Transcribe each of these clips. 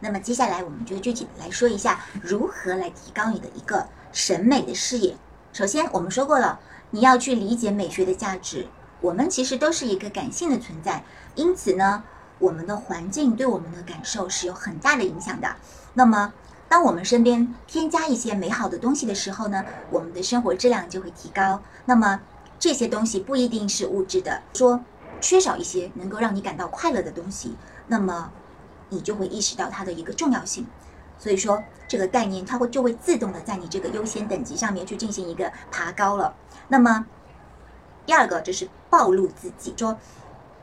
那么接下来我们就具体的来说一下如何来提高你的一个审美的视野。首先，我们说过了，你要去理解美学的价值。我们其实都是一个感性的存在，因此呢，我们的环境对我们的感受是有很大的影响的。那么，当我们身边添加一些美好的东西的时候呢，我们的生活质量就会提高。那么，这些东西不一定是物质的，说缺少一些能够让你感到快乐的东西，那么你就会意识到它的一个重要性。所以说，这个概念它会就会自动的在你这个优先等级上面去进行一个爬高了。那么，第二个就是暴露自己，说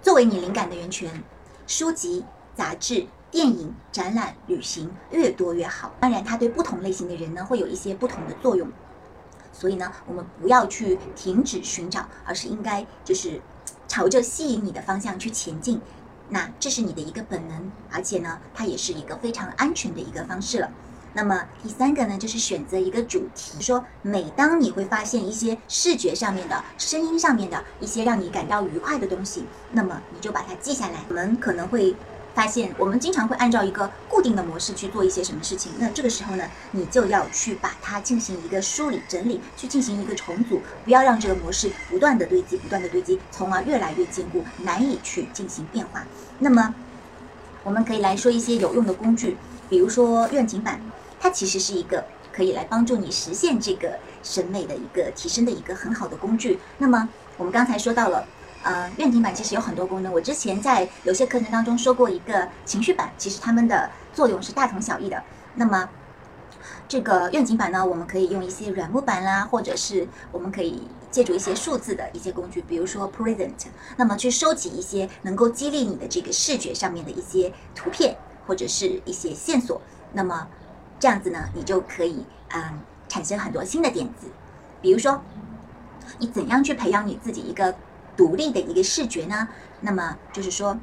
作为你灵感的源泉，书籍、杂志、电影、展览、旅行越多越好。当然，它对不同类型的人呢会有一些不同的作用，所以呢，我们不要去停止寻找，而是应该就是朝着吸引你的方向去前进。那这是你的一个本能，而且呢，它也是一个非常安全的一个方式了。那么第三个呢，就是选择一个主题，说每当你会发现一些视觉上面的、声音上面的一些让你感到愉快的东西，那么你就把它记下来。我们可能会发现，我们经常会按照一个固定的模式去做一些什么事情，那这个时候呢，你就要去把它进行一个梳理、整理，去进行一个重组，不要让这个模式不断的堆积、不断的堆积，从而越来越坚固，难以去进行变化。那么我们可以来说一些有用的工具，比如说愿景板。它其实是一个可以来帮助你实现这个审美的一个提升的一个很好的工具。那么我们刚才说到了，呃，愿景板其实有很多功能。我之前在有些课程当中说过一个情绪板，其实它们的作用是大同小异的。那么这个愿景板呢，我们可以用一些软木板啦，或者是我们可以借助一些数字的一些工具，比如说 Present，那么去收集一些能够激励你的这个视觉上面的一些图片或者是一些线索。那么这样子呢，你就可以嗯产生很多新的点子，比如说，你怎样去培养你自己一个独立的一个视觉呢？那么就是说，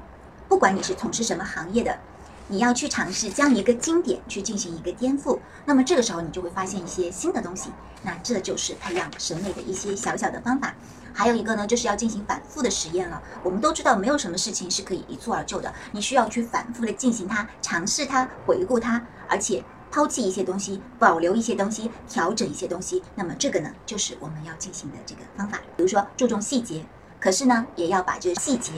不管你是从事什么行业的，你要去尝试将一个经典去进行一个颠覆，那么这个时候你就会发现一些新的东西。那这就是培养审美的一些小小的方法。还有一个呢，就是要进行反复的实验了。我们都知道，没有什么事情是可以一蹴而就的，你需要去反复的进行它，尝试它，回顾它，而且。抛弃一些东西，保留一些东西，调整一些东西，那么这个呢，就是我们要进行的这个方法。比如说注重细节，可是呢，也要把这个细节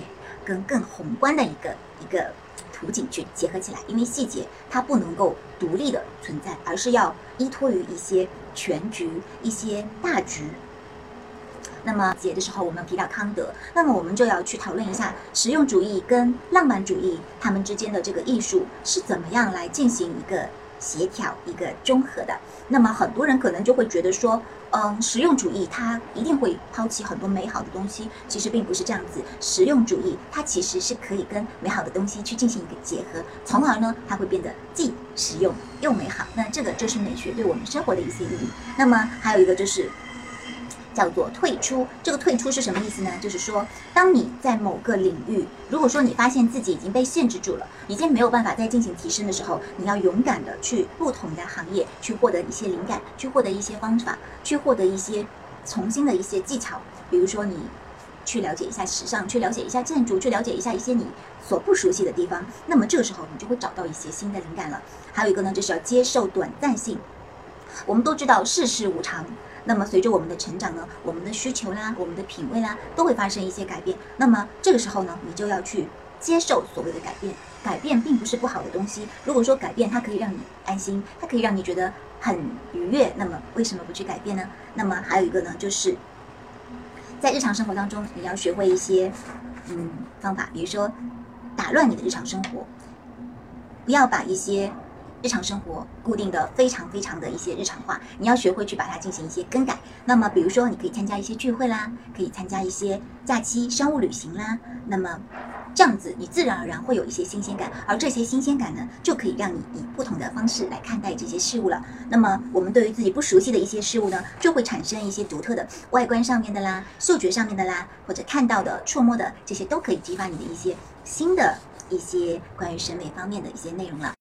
跟更宏观的一个一个图景去结合起来，因为细节它不能够独立的存在，而是要依托于一些全局、一些大局。那么节的时候，我们提到康德，那么我们就要去讨论一下实用主义跟浪漫主义他们之间的这个艺术是怎么样来进行一个。协调一个综合的，那么很多人可能就会觉得说，嗯，实用主义它一定会抛弃很多美好的东西，其实并不是这样子。实用主义它其实是可以跟美好的东西去进行一个结合，从而呢，它会变得既实用又美好。那这个就是美学对我们生活的一些意义。那么还有一个就是。叫做退出，这个退出是什么意思呢？就是说，当你在某个领域，如果说你发现自己已经被限制住了，已经没有办法再进行提升的时候，你要勇敢的去不同的行业去获得一些灵感，去获得一些方法，去获得一些重新的一些技巧。比如说，你去了解一下时尚，去了解一下建筑，去了解一下一些你所不熟悉的地方。那么这个时候，你就会找到一些新的灵感了。还有一个呢，就是要接受短暂性。我们都知道世事无常。那么随着我们的成长呢，我们的需求啦，我们的品味啦，都会发生一些改变。那么这个时候呢，你就要去接受所谓的改变。改变并不是不好的东西。如果说改变它可以让你安心，它可以让你觉得很愉悦，那么为什么不去改变呢？那么还有一个呢，就是在日常生活当中，你要学会一些嗯方法，比如说打乱你的日常生活，不要把一些。日常生活固定的非常非常的一些日常化，你要学会去把它进行一些更改。那么，比如说，你可以参加一些聚会啦，可以参加一些假期商务旅行啦。那么，这样子你自然而然会有一些新鲜感，而这些新鲜感呢，就可以让你以不同的方式来看待这些事物了。那么，我们对于自己不熟悉的一些事物呢，就会产生一些独特的外观上面的啦、嗅觉上面的啦，或者看到的、触摸的这些，都可以激发你的一些新的一些关于审美方面的一些内容了。